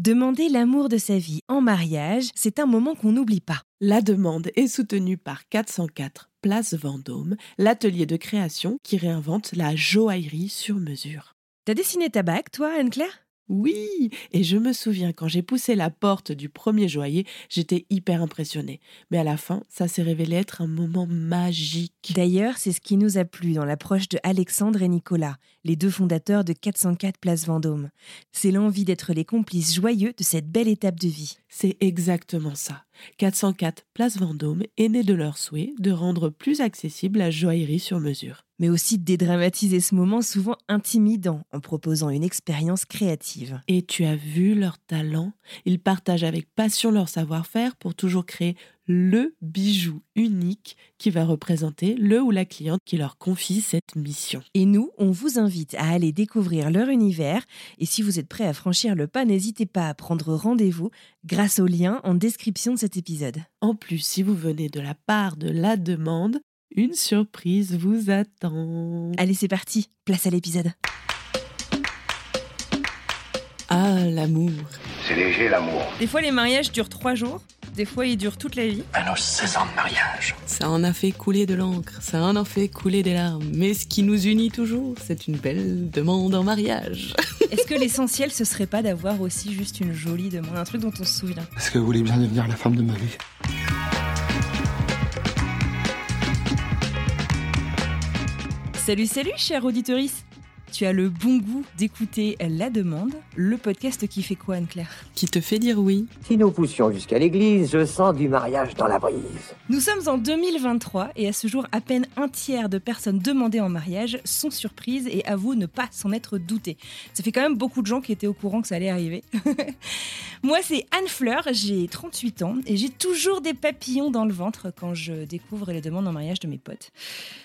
Demander l'amour de sa vie en mariage, c'est un moment qu'on n'oublie pas. La demande est soutenue par 404 Place Vendôme, l'atelier de création qui réinvente la joaillerie sur mesure. T'as dessiné ta bague, toi, Anne-Claire? Oui, et je me souviens quand j'ai poussé la porte du premier joaillier, j'étais hyper impressionnée. Mais à la fin, ça s'est révélé être un moment magique. D'ailleurs, c'est ce qui nous a plu dans l'approche de Alexandre et Nicolas, les deux fondateurs de 404 Place Vendôme. C'est l'envie d'être les complices joyeux de cette belle étape de vie. C'est exactement ça. 404 Place Vendôme est né de leur souhait de rendre plus accessible la joaillerie sur mesure. Mais aussi de dédramatiser ce moment souvent intimidant en proposant une expérience créative. Et tu as vu leur talent Ils partagent avec passion leur savoir-faire pour toujours créer le bijou unique qui va représenter le ou la cliente qui leur confie cette mission. Et nous, on vous invite à aller découvrir leur univers. Et si vous êtes prêt à franchir le pas, n'hésitez pas à prendre rendez-vous grâce au lien en description de cet épisode. En plus, si vous venez de la part de la demande, une surprise vous attend. Allez, c'est parti, place à l'épisode. Ah, l'amour. C'est léger l'amour. Des fois, les mariages durent trois jours. Des fois, ils durent toute la vie. À nos 16 ans de mariage. Ça en a fait couler de l'encre, ça en a fait couler des larmes. Mais ce qui nous unit toujours, c'est une belle demande en mariage. Est-ce que l'essentiel, ce serait pas d'avoir aussi juste une jolie demande, un truc dont on se souvient? Est-ce que vous voulez bien devenir la femme de ma vie? Salut, salut, cher auditorice tu as le bon goût d'écouter La Demande, le podcast qui fait quoi, Anne-Claire Qui te fait dire oui. Si nous poussions jusqu'à l'église, je sens du mariage dans la brise. Nous sommes en 2023 et à ce jour, à peine un tiers de personnes demandées en mariage sont surprises et avouent ne pas s'en être doutées. Ça fait quand même beaucoup de gens qui étaient au courant que ça allait arriver. Moi, c'est Anne Fleur, j'ai 38 ans et j'ai toujours des papillons dans le ventre quand je découvre les demandes en mariage de mes potes.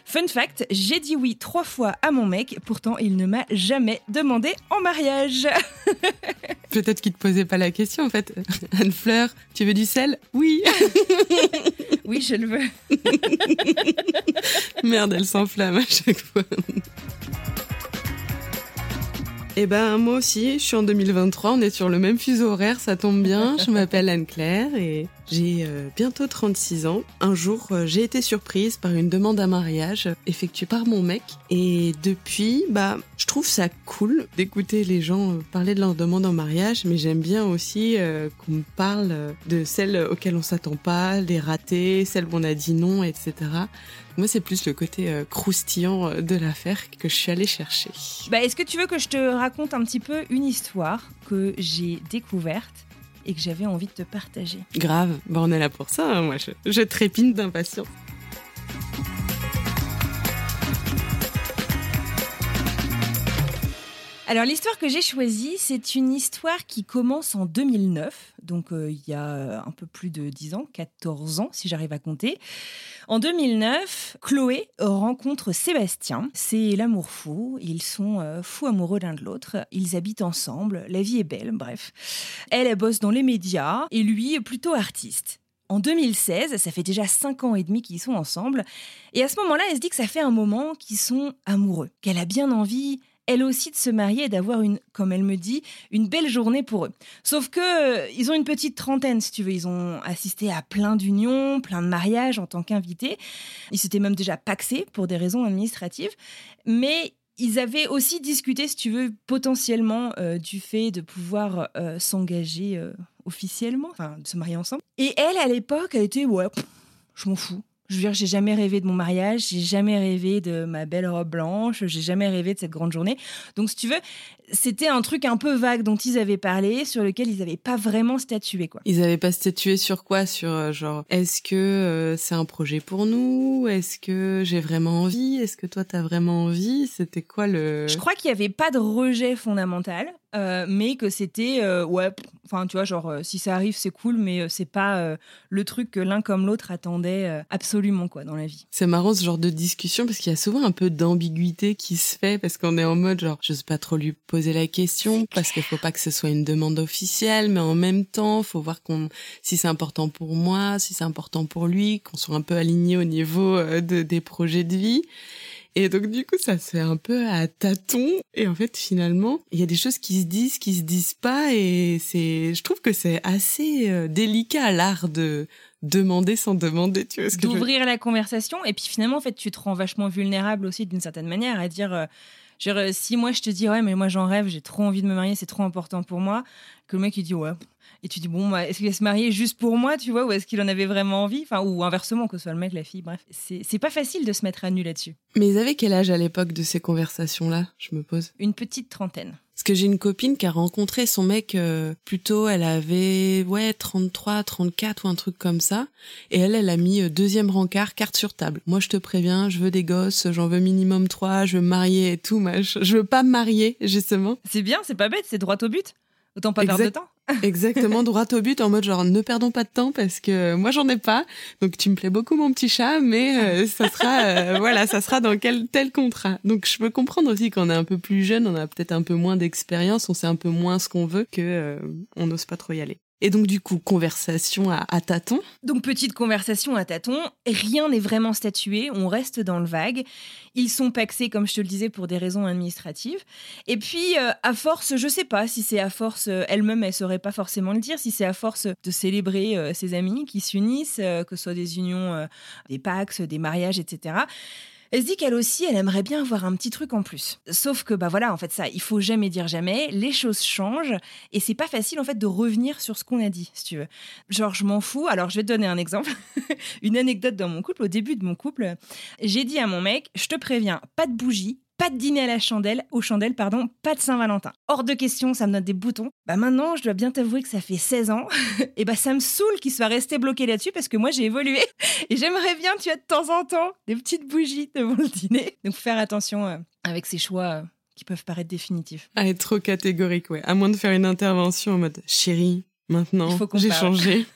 Fun fact, j'ai dit oui trois fois à mon mec, pourtant il ne m'a jamais demandé en mariage. Peut-être qu'il te posait pas la question en fait. Anne Fleur, tu veux du sel? Oui. oui, je le veux. Merde, elle s'enflamme à chaque fois. Eh ben moi aussi, je suis en 2023, on est sur le même fuseau horaire, ça tombe bien. Je m'appelle Anne-Claire et j'ai euh, bientôt 36 ans. Un jour, euh, j'ai été surprise par une demande à mariage effectuée par mon mec et depuis, bah, je trouve ça cool d'écouter les gens euh, parler de leur demande en mariage, mais j'aime bien aussi qu'on me parle de celles auxquelles on s'attend pas, les ratées, celles où on a dit non, etc. Moi, c'est plus le côté croustillant de l'affaire que je suis allée chercher. Bah, Est-ce que tu veux que je te raconte un petit peu une histoire que j'ai découverte et que j'avais envie de te partager Grave, bah, on est là pour ça, hein, moi je trépine d'impatience. Alors l'histoire que j'ai choisie, c'est une histoire qui commence en 2009, donc euh, il y a euh, un peu plus de 10 ans, 14 ans si j'arrive à compter. En 2009, Chloé rencontre Sébastien, c'est l'amour fou, ils sont euh, fous amoureux l'un de l'autre, ils habitent ensemble, la vie est belle, bref. Elle, elle bosse dans les médias et lui plutôt artiste. En 2016, ça fait déjà 5 ans et demi qu'ils sont ensemble, et à ce moment-là, elle se dit que ça fait un moment qu'ils sont amoureux, qu'elle a bien envie elle aussi de se marier et d'avoir une, comme elle me dit, une belle journée pour eux. Sauf que euh, ils ont une petite trentaine, si tu veux. Ils ont assisté à plein d'unions, plein de mariages en tant qu'invités. Ils s'étaient même déjà paxés pour des raisons administratives. Mais ils avaient aussi discuté, si tu veux, potentiellement euh, du fait de pouvoir euh, s'engager officiellement, enfin de se marier ensemble. Et elle, à l'époque, elle était ouais, je m'en fous. Je veux dire, j'ai jamais rêvé de mon mariage, j'ai jamais rêvé de ma belle robe blanche, j'ai jamais rêvé de cette grande journée. Donc, si tu veux, c'était un truc un peu vague dont ils avaient parlé, sur lequel ils n'avaient pas vraiment statué, quoi. Ils n'avaient pas statué sur quoi? Sur euh, genre, est-ce que euh, c'est un projet pour nous? Est-ce que j'ai vraiment envie? Est-ce que toi t'as vraiment envie? C'était quoi le Je crois qu'il n'y avait pas de rejet fondamental. Euh, mais que c'était ouais enfin tu vois genre si ça arrive c'est cool mais c'est pas le truc que l'un comme l'autre attendait absolument quoi dans la vie c'est marrant ce genre de discussion parce qu'il y a souvent un peu d'ambiguïté qui se fait parce qu'on est en mode genre je sais pas trop lui poser la question parce qu'il faut pas que ce soit une demande officielle, mais en même temps, faut voir qu'on, si c'est important pour moi, si c'est important pour lui, qu'on soit un peu aligné au niveau euh, de, des projets de vie. Et donc du coup, ça se fait un peu à tâtons. Et en fait, finalement, il y a des choses qui se disent, qui se disent pas. Et c'est, je trouve que c'est assez euh, délicat l'art de demander sans demander, tu vois ce que je D'ouvrir la conversation. Et puis finalement, en fait, tu te rends vachement vulnérable aussi d'une certaine manière à dire. euh, genre, euh, si moi je te dis ouais mais moi j'en rêve j'ai trop envie de me marier c'est trop important pour moi que le mec il dit ouais et tu dis bon bah, est-ce qu'il va se marier juste pour moi tu vois ou est-ce qu'il en avait vraiment envie? Enfin ou inversement que ce soit le mec la fille bref c'est c'est pas facile de se mettre à nu là-dessus Mais ils avaient quel âge à l'époque de ces conversations-là, je me pose? Une petite trentaine Parce que j'ai une copine qui a rencontré son mec euh, plutôt, elle avait ouais 33, 34 ou un truc comme ça. Et elle, elle a mis euh, deuxième rencard, carte sur table. Moi, je te préviens, je veux des gosses, j'en veux minimum trois, je veux me marier et tout. Moi, je, je veux pas me marier, justement. c'est bien c'est pas bête c'est droit au but autant pas perdre de temps Exactement, droit au but, en mode genre ne perdons pas de temps parce que moi j'en ai pas. Donc tu me plais beaucoup mon petit chat, mais euh, ça sera euh, voilà, ça sera dans quel tel contrat. Donc je peux comprendre aussi qu'on est un peu plus jeune, on a peut-être un peu moins d'expérience, on sait un peu moins ce qu'on veut que euh, on n'ose pas trop y aller. Et donc du coup conversation à, tâtons. Donc petite conversation à tâtons, rien n'est vraiment statué, on reste dans le vague. Ils sont paxés, comme je te le disais, pour des raisons administratives. Et puis, euh, à force, je sais pas si c'est à force, euh, elle-même, elle saurait pas forcément le dire, si c'est à force de célébrer euh, ses amis qui s'unissent, que ce soit des unions, des pax, des mariages, etc. Elle se dit qu'elle aussi, elle aimerait bien avoir un petit truc en plus. Sauf que, bah voilà, en fait, ça, il faut jamais dire jamais. Les choses changent et c'est pas facile, en fait, de revenir sur ce qu'on a dit, si tu veux. Genre, je m'en fous. Alors, je vais te donner un exemple. Une anecdote dans mon couple. Au début de mon couple, j'ai dit à mon mec, je te préviens, pas de bougie, pas de dîner à la chandelle, aux chandelles, pardon, pas de Saint-Valentin. Hors de question, ça me donne des boutons. Bah maintenant, je dois bien t'avouer que ça fait 16 ans. et bah ça me saoule qu'il soit resté bloqué là-dessus parce que moi j'ai évolué. Et j'aimerais bien, tu as de temps en temps, des petites bougies devant le dîner. Donc faire attention euh, avec ces choix euh, qui peuvent paraître définitifs. À être trop catégorique, ouais. À moins de faire une intervention en mode chérie, Il maintenant j'ai changé.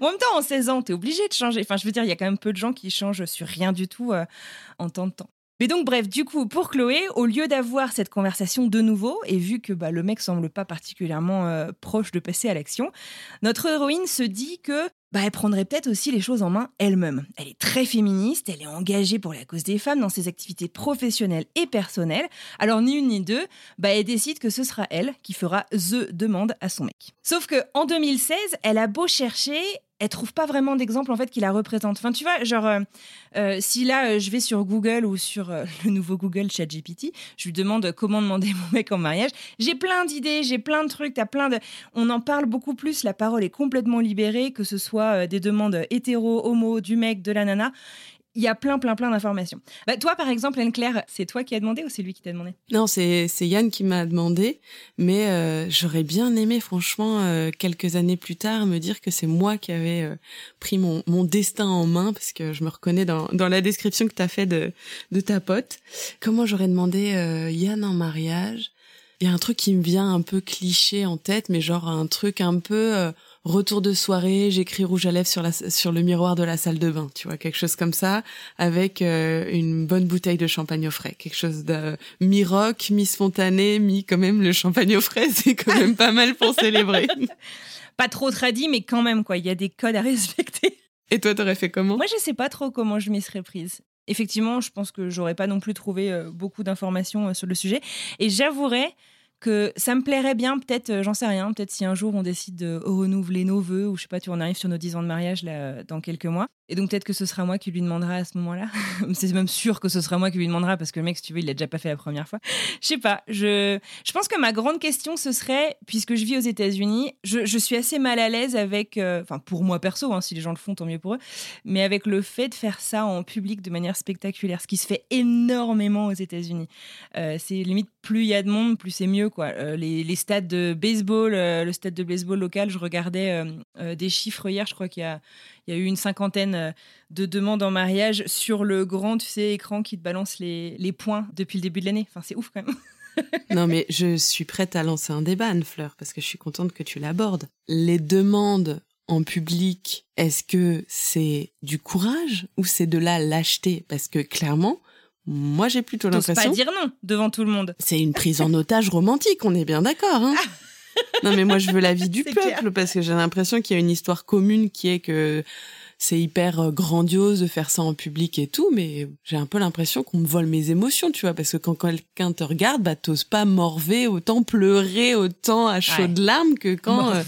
En même temps, en 16 ans, t'es obligé de changer. Enfin, je veux dire, il y a quand même peu de gens qui changent sur rien du tout euh, en tant de temps. Mais donc, bref, du coup, pour Chloé, au lieu d'avoir cette conversation de nouveau, et vu que bah, le mec semble pas particulièrement euh, proche de passer à l'action, notre héroïne se dit que bah, elle prendrait peut-être aussi les choses en main elle-même. Elle est très féministe, elle est engagée pour la cause des femmes dans ses activités professionnelles et personnelles. Alors, ni une ni deux, bah, elle décide que ce sera elle qui fera The demande à son mec. Sauf que en 2016, elle a beau chercher, elle trouve pas vraiment d'exemple en fait qui la représente. Enfin, tu vois, genre, euh, euh, si là euh, je vais sur Google ou sur le nouveau Google ChatGPT, je lui demande comment demander mon mec en mariage, j'ai plein d'idées, j'ai plein de trucs, t'as plein de. On en parle beaucoup plus, la parole est complètement libérée, que ce soit euh, des demandes hétéro, homo, du mec, de la nana. Il y a plein, plein, plein d'informations. Bah, toi, par exemple, Anne-Claire, c'est toi qui as demandé ou c'est lui qui t'a demandé? Non, c'est Yann qui m'a demandé, mais euh, j'aurais bien aimé, franchement, euh, quelques années plus tard, me dire que c'est moi qui avais pris mon, mon destin en main, parce que je me reconnais dans, dans la description que tu as fait de, de ta pote. Comment j'aurais demandé Yann en mariage? Il y a un truc qui me vient un peu cliché en tête, mais genre un truc un peu... Retour de soirée, j'écris rouge à lèvres sur, la, sur le miroir de la salle de bain, tu vois, quelque chose comme ça, avec euh, une bonne bouteille de champagne au frais, quelque chose de mi-rock, mi-spontané, mi quand même le champagne au frais, c'est quand même pas mal pour célébrer. Pas trop tradit, mais quand même, quoi. Il y a des codes à respecter. Et toi, t'aurais fait comment? Moi, je sais pas trop comment je m'y serais prise. Effectivement, je pense que j'aurais pas non plus trouvé euh, beaucoup d'informations euh, sur le sujet. Et j'avouerais que ça me plairait bien, peut-être, euh, j'en sais rien, peut-être si un jour on décide de renouveler nos vœux, ou je sais pas, tu vois, on arrive sur nos 10 ans de mariage là, euh, dans quelques mois. Et donc peut-être que ce sera moi qui lui demandera à ce moment-là. C'est même sûr que ce sera moi qui lui demandera parce que le mec, si tu veux, il l'a déjà pas fait la première fois. Je sais pas. Je, je pense que ma grande question, ce serait, puisque je vis aux États-Unis, je, je suis assez mal à l'aise avec, euh, enfin pour moi perso, hein, si les gens le font, tant mieux pour eux, mais avec le fait de faire ça en public de manière spectaculaire, ce qui se fait énormément aux États-Unis. C'est limite plus il y a de monde, plus c'est mieux quoi. Euh, les, stades de baseball, euh, le stade de baseball local, je regardais euh, des chiffres hier, je crois qu'il y a, eu une cinquantaine de demandes en mariage sur le grand, écran qui te balance les, les points depuis le début de l'année. Enfin, c'est ouf quand même. Non, mais je suis prête à lancer un débat, Anne-Fleur, parce que je suis contente que tu l'abordes. Les demandes en public, est-ce que c'est du courage ou c'est de la lâcheté? Parce que clairement, moi j'ai plutôt T'oses pas l'impression dire non devant tout le monde. c'est une prise en otage romantique, on est bien d'accord. Hein non mais moi je veux la vie du peuple clair. parce que j'ai l'impression qu'il y a une histoire commune qui est que c'est hyper euh, grandiose de faire ça en public et tout, mais j'ai un peu l'impression qu'on me vole mes émotions, tu vois, parce que quand quelqu'un te regarde, bah t'oses pas morver, autant pleurer, autant à chaudes larmes que quand euh,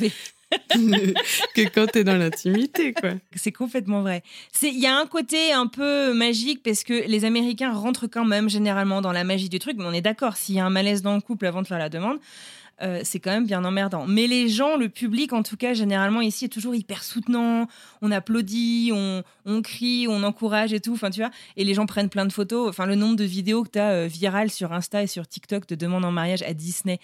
que quand t'es dans l'intimité. C'est complètement vrai. Il y a un côté un peu magique parce que les Américains rentrent quand même généralement dans la magie du truc, mais on est d'accord, s'il y a un malaise dans le couple avant de faire la demande, euh, c'est quand même bien emmerdant. Mais les gens, le public en tout cas, généralement ici est toujours hyper soutenant. On applaudit, on, on crie, on encourage et tout. Enfin, tu vois. Et les gens prennent plein de photos. Enfin, le nombre de vidéos que tu as euh, virales sur Insta et sur TikTok de demandes en mariage à Disney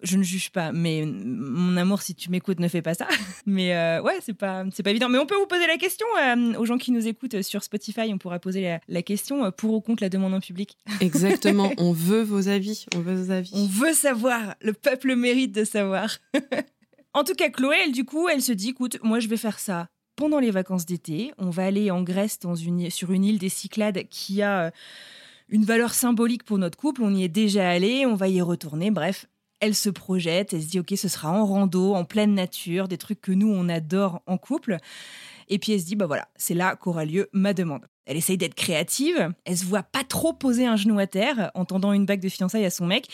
je ne juge pas, mais mon amour, si tu m'écoutes, ne fais pas ça. Mais euh, ouais, c'est pas, c'est pas évident. Mais on peut vous poser la question euh, aux gens qui nous écoutent sur Spotify. On pourra poser la, question euh, pour ou contre la demande en public. Exactement. on veut vos avis. On veut vos avis. On veut savoir. Le peuple mérite de savoir. en tout cas, Chloé, elle, du coup, elle se dit, écoute, moi, je vais faire ça pendant les vacances d'été. On va aller en Grèce dans une, sur une île des Cyclades qui a une valeur symbolique pour notre couple. On y est déjà allé, on va y retourner. Bref, elle se projette, elle se dit ok ce sera en rando, en pleine nature, des trucs que nous on adore en couple. Et puis elle se dit bah voilà, c'est là qu'aura lieu ma demande. Elle essaye d'être créative, elle se voit pas trop poser un genou à terre en tendant une bague de fiançailles à son mec,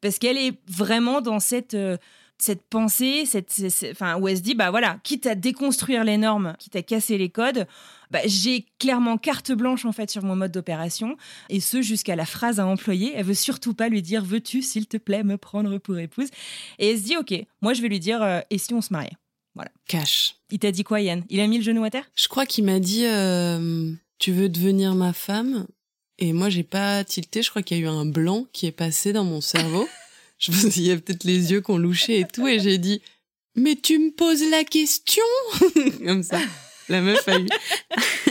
parce qu'elle est vraiment dans cette euh, cette pensée, cette, enfin, où elle se dit, bah voilà, quitte à déconstruire les normes, quitte à casser les codes, bah, j'ai clairement carte blanche en fait sur mon mode d'opération, et ce jusqu'à la phrase à employer. Elle veut surtout pas lui dire, veux-tu, s'il te plaît, me prendre pour épouse? Et elle se dit, ok, moi je vais lui dire, euh, et si on se mariait? Voilà. Cash. Il t'a dit quoi, Yann Il a mis le genou à terre? Je crois qu'il m'a dit, euh, tu veux devenir ma femme? Et moi j'ai pas tilté. Je crois qu'il y a eu un blanc qui est passé dans mon cerveau. Je me suis dit, il y a peut-être les yeux qu'on louchait et tout, et j'ai dit, mais tu me poses la question Comme ça. La meuf a eu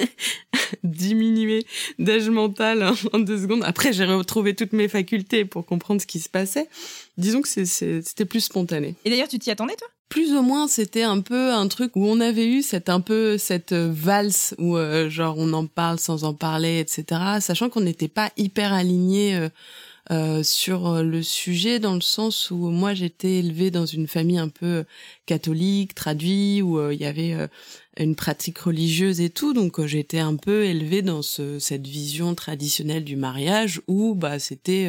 diminué d'âge mental en deux secondes. Après, j'ai retrouvé toutes mes facultés pour comprendre ce qui se passait. Disons que c'était plus spontané. Et d'ailleurs, tu t'y attendais, toi? Plus ou moins, c'était un peu un truc où on avait eu cette un peu cette valse où euh, genre on en parle sans en parler, etc. Sachant qu'on n'était pas hyper alignés euh, euh, sur euh, le sujet dans le sens où moi j'étais élevée dans une famille un peu catholique, traduit, où euh, il y avait une pratique religieuse et tout, donc j'étais un peu élevée dans ce, cette vision traditionnelle du mariage où bah c'était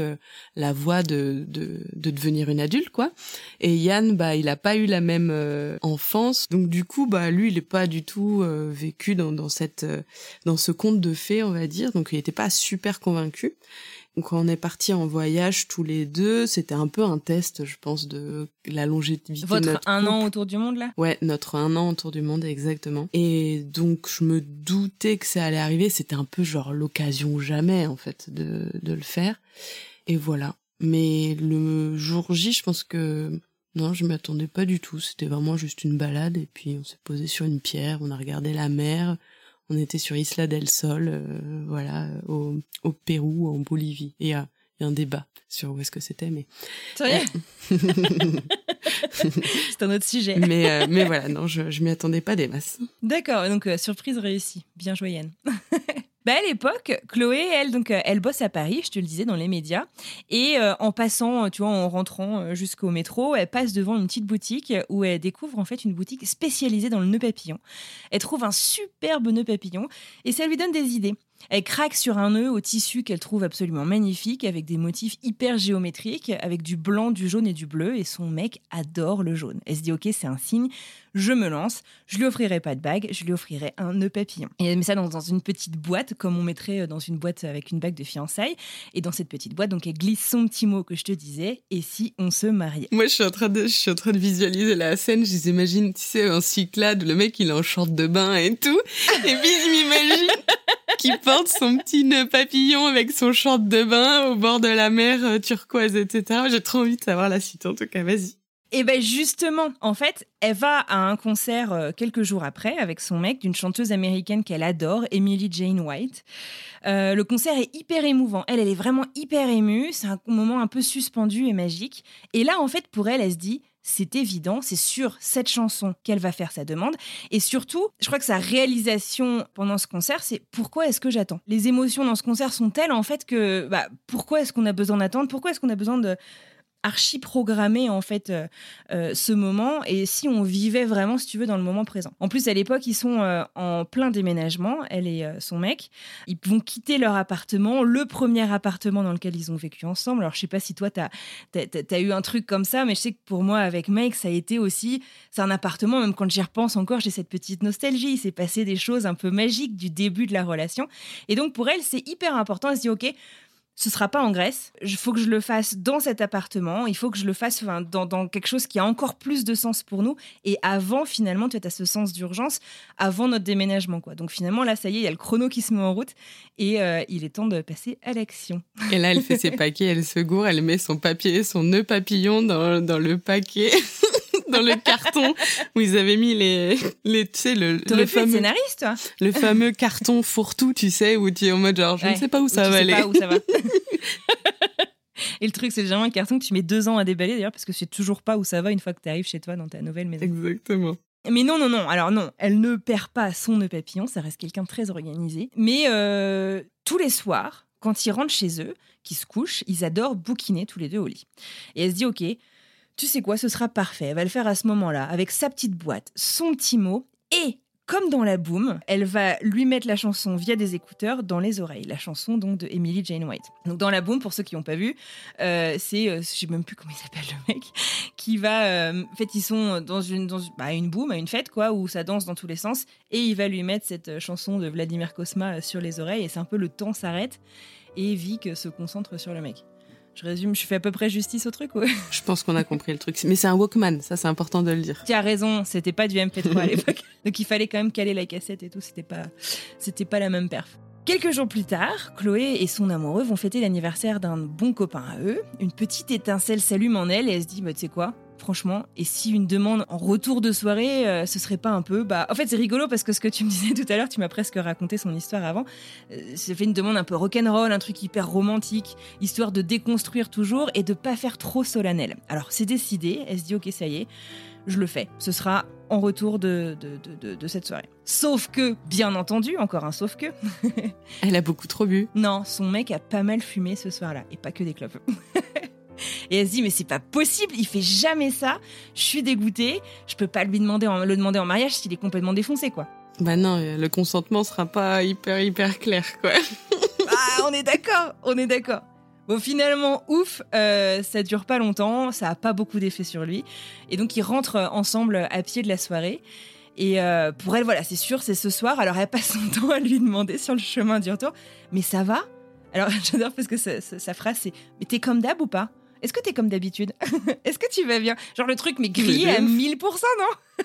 la voie de, de, de devenir une adulte quoi. Et Yann bah il a pas eu la même enfance, donc du coup bah lui il est pas du tout vécu dans, dans cette dans ce conte de fées on va dire, donc il était pas super convaincu. Quand on est parti en voyage tous les deux, c'était un peu un test, je pense, de la longévité Votre de notre un an autour du monde là? Ouais, notre un an autour du monde, exactement. Et donc je me doutais que ça allait arriver. C'était un peu genre l'occasion jamais en fait de, de le faire. Et voilà. Mais le jour J, je pense que non, je m'attendais pas du tout. C'était vraiment juste une balade et puis on s'est posé sur une pierre, on a regardé la mer, on était sur Isla del Sol, euh, voilà, au, au, Pérou, en Bolivie. Et il y a un débat sur où est-ce que c'était, mais. C'est C'est un autre sujet. mais, euh, mais voilà, non, je, je m'y attendais pas des masses. D'accord, donc euh, surprise réussie. Bien joué, Yann. Bah, à l'époque, Chloé, elle, donc, euh, elle bosse à Paris, je te le disais, dans les médias. Et euh, en passant, tu vois, en rentrant euh, jusqu'au métro, elle passe devant une petite boutique où elle découvre en fait une boutique spécialisée dans le nœud papillon. Elle trouve un superbe nœud papillon et ça lui donne des idées. Elle craque sur un nœud au tissu qu'elle trouve absolument magnifique, avec des motifs hyper géométriques, avec du blanc, du jaune et du bleu, et son mec adore le jaune. Elle se dit, ok, c'est un signe, je me lance, je lui offrirai pas de bague, je lui offrirai un nœud papillon. Et elle met ça dans, une petite boîte, comme on mettrait dans une boîte avec une bague de fiançailles. Et dans cette petite boîte, donc elle glisse son petit mot que je te disais, et si on se mariait? Moi, je suis en train de, je suis en train de visualiser la scène, je les imagine, tu sais, un cyclade, le mec, il est en short de bain et tout, et puis je m'imagine qui porte son petit papillon avec son short de bain au bord de la mer euh, turquoise, etc. J'ai trop envie de savoir la suite, en tout cas, vas-y. Et ben justement, en fait, elle va à un concert euh, quelques jours après avec son mec d'une chanteuse américaine qu'elle adore, Emily Jane White. Euh, le concert est hyper émouvant. Elle, elle est vraiment hyper émue. C'est un moment un peu suspendu et magique. Et là, en fait, pour elle, elle se dit c'est évident, c'est sur cette chanson qu'elle va faire sa demande. Et surtout, je crois que sa réalisation pendant ce concert, c'est pourquoi est-ce que j'attends? Les émotions dans ce concert sont telles en fait que bah, pourquoi est-ce qu'on a besoin d'attendre? Pourquoi est-ce qu'on a besoin de archi programmé en fait euh, euh, ce moment et si on vivait vraiment, si tu veux, dans le moment présent. En plus, à l'époque, ils sont euh, en plein déménagement, elle et son mec. Ils vont quitter leur appartement, le premier appartement dans lequel ils ont vécu ensemble. Alors, je sais pas si toi, tu as, eu un truc comme ça, mais je sais que pour moi, avec Mike, ça a été aussi, c'est un appartement, même quand j'y repense encore, j'ai cette petite nostalgie. Il s'est passé des choses un peu magiques du début de la relation. Et donc, pour elle, c'est hyper important. Elle se dit, OK, ce sera pas en Grèce. Il faut que je le fasse dans cet appartement. Il faut que je le fasse dans, quelque chose qui a encore plus de sens pour nous. Et avant, finalement, tu as ce sens d'urgence avant notre déménagement. Quoi. Donc finalement, là, ça y est, il y a le chrono qui se met en route et euh, il est temps de passer à l'action. Et là, elle fait ses paquets, elle se gourre, elle met son papier, son nœud papillon dans, dans le paquet. dans le carton où ils avaient mis les, les tu sais, le, le fameux scénariste, toi le fameux carton fourre-tout, tu sais, où tu es en mode genre, je ne sais pas où ça va aller. Pas où ça va. Et le truc, c'est vraiment un carton que tu mets deux ans à déballer d'ailleurs, parce que tu sais toujours pas où ça va une fois que tu arrives chez toi dans ta nouvelle maison. Exactement. Mais non, non, non. Alors non, elle ne perd pas son nœud papillon, ça reste quelqu'un de très organisé. Mais euh, tous les soirs, quand ils rentrent chez eux, qu'ils se couchent, ils adorent bouquiner tous les deux au lit. Et elle se dit, ok, tu sais quoi, ce sera parfait. Elle va le faire à ce moment-là, avec sa petite boîte, son petit mot, et comme dans la boom, elle va lui mettre la chanson via des écouteurs dans les oreilles. La chanson donc de Emily Jane White. Donc dans la boom, pour ceux qui n'ont pas vu, euh, c'est, euh, je sais même plus comment il s'appelle le mec, qui va, euh, en fait ils sont dans une dans bah, une boom, une fête quoi, où ça danse dans tous les sens, et il va lui mettre cette chanson de Vladimir Kosma sur les oreilles, et c'est un peu le temps s'arrête et Vic se concentre sur le mec. Je résume, je fais à peu près justice au truc, ouais. Je pense qu'on a compris le truc. Mais c'est un Walkman, ça c'est important de le dire. Tu as raison, c'était pas du MP3 à l'époque. Donc il fallait quand même caler la cassette et tout, c'était pas, c'était pas la même perf. Quelques jours plus tard, Chloé et son amoureux vont fêter l'anniversaire d'un bon copain à eux. Une petite étincelle s'allume en elle et elle se dit, bah, tu sais quoi, franchement. Et si une demande en retour de soirée, euh, ce serait pas un peu. Bah, en fait, c'est rigolo parce que ce que tu me disais tout à l'heure, tu m'as presque raconté son histoire avant. C'est euh, fait une demande un peu rock'n'roll, un truc hyper romantique, histoire de déconstruire toujours et de pas faire trop solennel. Alors, c'est décidé. Elle se dit, ok, ça y est, je le fais. Ce sera en retour de, de, de cette soirée. Sauf que, bien entendu, encore un sauf que. Elle a beaucoup trop bu. Non, son mec a pas mal fumé ce soir-là, et pas que des clopes. Et elle se dit mais c'est pas possible, il fait jamais ça. Je suis dégoûtée. Je peux pas lui demander le demander en mariage s'il est complètement défoncé quoi. Bah non, euh, le consentement sera pas hyper hyper clair quoi. ah on est d'accord, on est d'accord. Bon, finalement, ouf, euh, ça dure pas longtemps, ça a pas beaucoup d'effet sur lui. Et donc, ils rentrent ensemble à pied de la soirée. Et euh, pour elle, voilà, c'est sûr, c'est ce soir. Alors, elle passe son temps à lui demander sur le chemin du retour Mais ça va? Alors, j'adore parce que sa, phrase, c'est Mais t'es comme d'hab ou pas? Est-ce que t'es comme d'habitude Est-ce que tu vas bien Genre le truc mais grillé à 1000%, non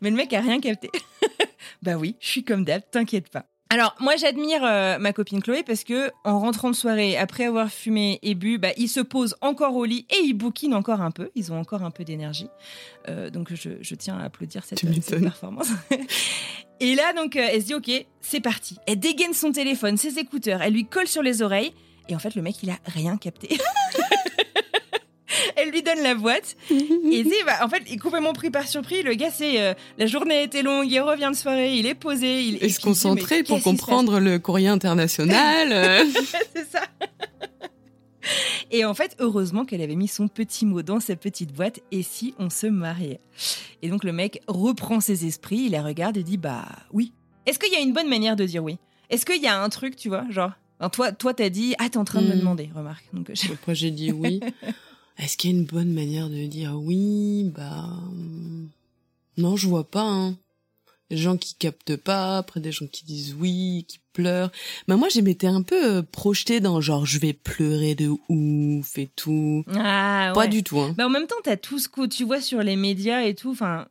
Mais le mec a rien capté. bah oui, je suis comme d'hab, t'inquiète pas. Alors moi j'admire euh, ma copine Chloé parce que en rentrant de soirée après avoir fumé et bu, bah il se pose encore au lit et il bouquine encore un peu. Ils ont encore un peu d'énergie, euh, donc je, tiens à applaudir cette, performance. et là donc euh, elle se dit ok c'est parti. Elle dégaine son téléphone, ses écouteurs, elle lui colle sur les oreilles et en fait le mec il a rien capté. elle lui donne la boîte. et c'est, bah, en fait, il est complètement pris par surpris. Le gars, c'est euh, la journée a été longue, il revient de soirée, il est posé. Il, est se concentrer pour comprendre le courrier international. Euh. c'est ça. Et en fait, heureusement qu'elle avait mis son petit mot dans sa petite boîte. Et si on se mariait Et donc le mec reprend ses esprits, il la regarde et dit bah oui. Est-ce qu'il y a une bonne manière de dire oui? Est-ce qu'il y a un truc, tu vois, genre toi, toi, t'as dit ah t'es en train de me hmm. demander, remarque. Donc après j'ai dit oui. Est-ce qu'il y a une bonne manière de dire oui Bah non, je vois pas. Hein. Des gens qui captent pas, après des gens qui disent oui, qui pleurent. Bah moi, je m'étais un peu euh, projetée dans genre je vais pleurer de ouf et tout. Ah, pas du tout. Hein. Bah en même temps, t'as tout ce que tu vois sur les médias et tout. Enfin,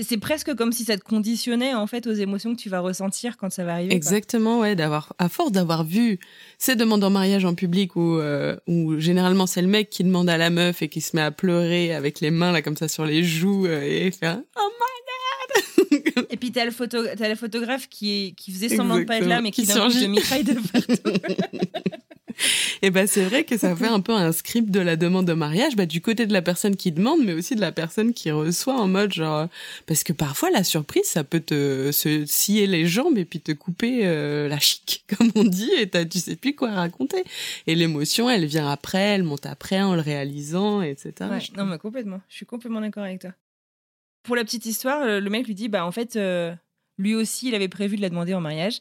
c'est presque comme si ça te conditionnait en fait aux émotions que tu vas ressentir quand ça va arriver. Exactement, ouais, d'avoir à force d'avoir vu ces demandes en mariage en public où euh, où généralement c'est le mec qui demande à la meuf et qui se met à pleurer avec les mains là comme ça sur les joues euh, et faire oh my god. et puis t'as le photo as le photographe qui est qui faisait semblant de pas être là mais qui, qui de mitraille de partout. Et ben c'est vrai que ça fait un peu un script de la demande de mariage, bah, du côté de la personne qui demande, mais aussi de la personne qui reçoit en mode genre parce que parfois la surprise ça peut te se scier les jambes et puis te couper euh, la chic comme on dit et tu sais plus quoi raconter. Et l'émotion elle vient après, elle monte après en le réalisant, etc. Ouais, non mais complètement, je suis complètement d'accord avec toi. Pour la petite histoire, le mec lui dit bah en fait euh, lui aussi il avait prévu de la demander en mariage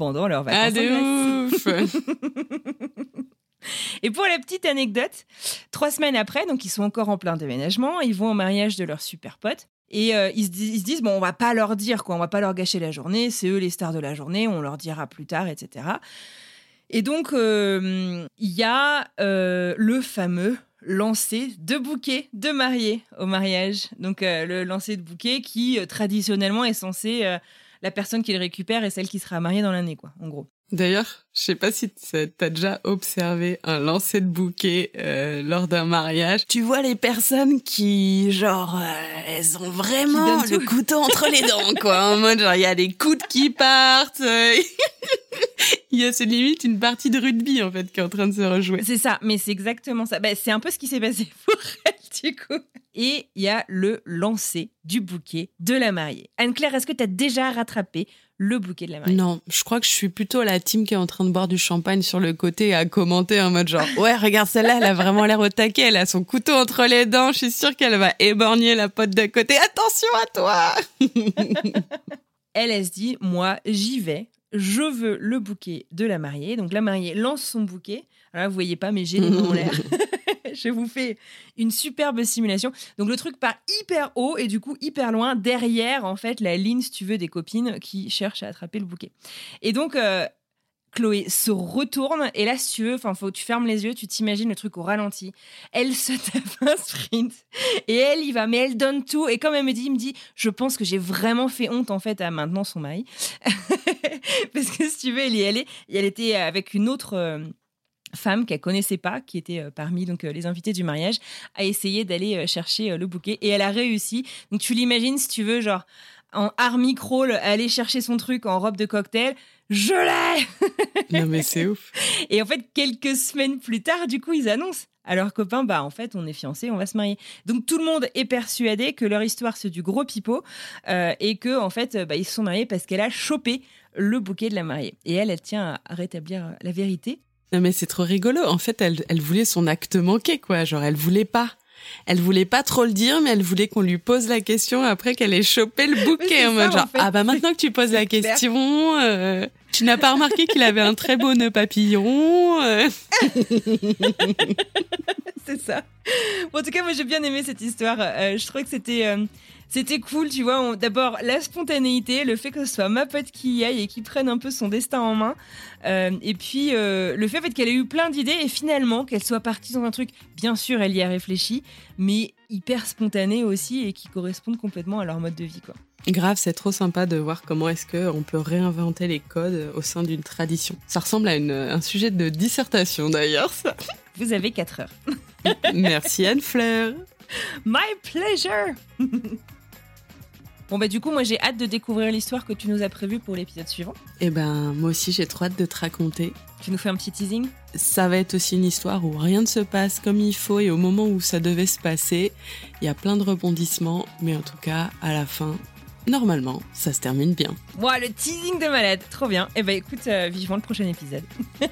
pendant leur vacances. Ah de ouf Et pour la petite anecdote, trois semaines après, donc ils sont encore en plein déménagement, ils vont au mariage de leur super pote. Et euh, ils, se disent, ils, se disent, bon, on va pas leur dire, quoi, on va pas leur gâcher la journée, c'est eux les stars de la journée, on leur dira plus tard, etc. Et donc, euh, il y a euh, le fameux lancer de bouquet de mariés au mariage. Donc, le lancer de bouquet qui, traditionnellement, est censé la personne qui le récupère est celle qui sera mariée dans l'année, quoi, en gros. D'ailleurs, je sais pas si t'as déjà observé un lancer de bouquet euh, lors d'un mariage. Tu vois les personnes qui, genre, euh, elles ont vraiment le couteau entre les dents, quoi. En mode, genre, il y a les coudes qui partent. Euh, il y a, c'est limite une partie de rugby, en fait, qui est en train de se rejouer. C'est ça, mais c'est exactement ça. Bah, c'est un peu ce qui s'est passé pour elle, du coup. Et il y a le lancer du bouquet de la mariée. Anne-Claire, est-ce que tu as déjà rattrapé le bouquet de la mariée? Non, je crois que je suis plutôt la team qui est en train de boire du champagne sur le côté à commenter en mode genre ouais regarde celle-là, elle a vraiment l'air au taquet, elle a son couteau entre les dents, je suis sûre qu'elle va éborgner la pote d'à côté. Attention à toi. elle, elle se dit moi j'y vais, je veux le bouquet de la mariée. Donc la mariée lance son bouquet. Alors là, vous voyez pas, mais j'ai les mains en l'air. je vous fais une superbe simulation. Donc le truc part hyper haut et du coup hyper loin derrière en fait la ligne si tu veux des copines qui cherchent à attraper le bouquet. Et donc euh, Chloé se retourne et là si tu veux, enfin tu fermes les yeux, tu t'imagines le truc au ralenti. Elle se tape un sprint et elle y va, mais elle donne tout et comme elle me dit, il me dit, je pense que j'ai vraiment fait honte en fait à maintenant son mari parce que si tu veux, elle y allait, elle était avec une autre euh, femme qu'elle connaissait pas, qui était euh, parmi donc euh, les invités du mariage, a essayé d'aller chercher le bouquet et elle a réussi. Donc tu l'imagines si tu veux genre en army crawl aller chercher son truc en robe de cocktail. Je l'ai Non mais c'est ouf. Et en fait quelques semaines plus tard, du coup ils annoncent à leurs copains bah en fait on est fiancés, on va se marier. Donc tout le monde est persuadé que leur histoire c'est du gros pipeau et que en fait bah, ils se sont mariés parce qu'elle a chopé le bouquet de la mariée. Et elle, elle tient à rétablir la vérité non mais c'est trop rigolo. En fait, elle, elle voulait son acte manqué, quoi. Genre, elle voulait pas. Elle voulait pas trop le dire, mais elle voulait qu'on lui pose la question après qu'elle ait chopé le bouquet. En mode genre, ah bah maintenant que tu poses la question, euh, tu n'as pas remarqué qu'il avait un très beau nœud papillon. Euh. c'est ça. en tout cas, moi j'ai bien aimé cette histoire. Euh, je trouvais que c'était c'était cool, tu vois. D'abord, la spontanéité, le fait que ce soit ma pote qui y aille et qui prenne un peu son destin en main. Euh, et puis, euh, le fait, qu'elle ait eu plein d'idées et finalement qu'elle soit partie dans un truc, bien sûr, elle y a réfléchi, mais hyper spontané aussi et qui correspondent complètement à leur mode de vie, quoi. Grave, c'est trop sympa de voir comment est-ce qu'on peut réinventer les codes au sein d'une tradition. Ça ressemble à un sujet de dissertation d'ailleurs, ça. Vous avez 4 heures. Merci Anne-Fleur. My pleasure Bon bah du coup moi j'ai hâte de découvrir l'histoire que tu nous as prévue pour l'épisode suivant. Eh ben moi aussi j'ai trop hâte de te raconter. Tu nous fais un petit teasing? Ça va être aussi une histoire où rien ne se passe comme il faut et au moment où ça devait se passer, il y a plein de rebondissements, mais en tout cas à la fin, normalement, ça se termine bien. Moi le teasing de malade, trop bien. Eh ben écoute, euh, vivement le prochain épisode.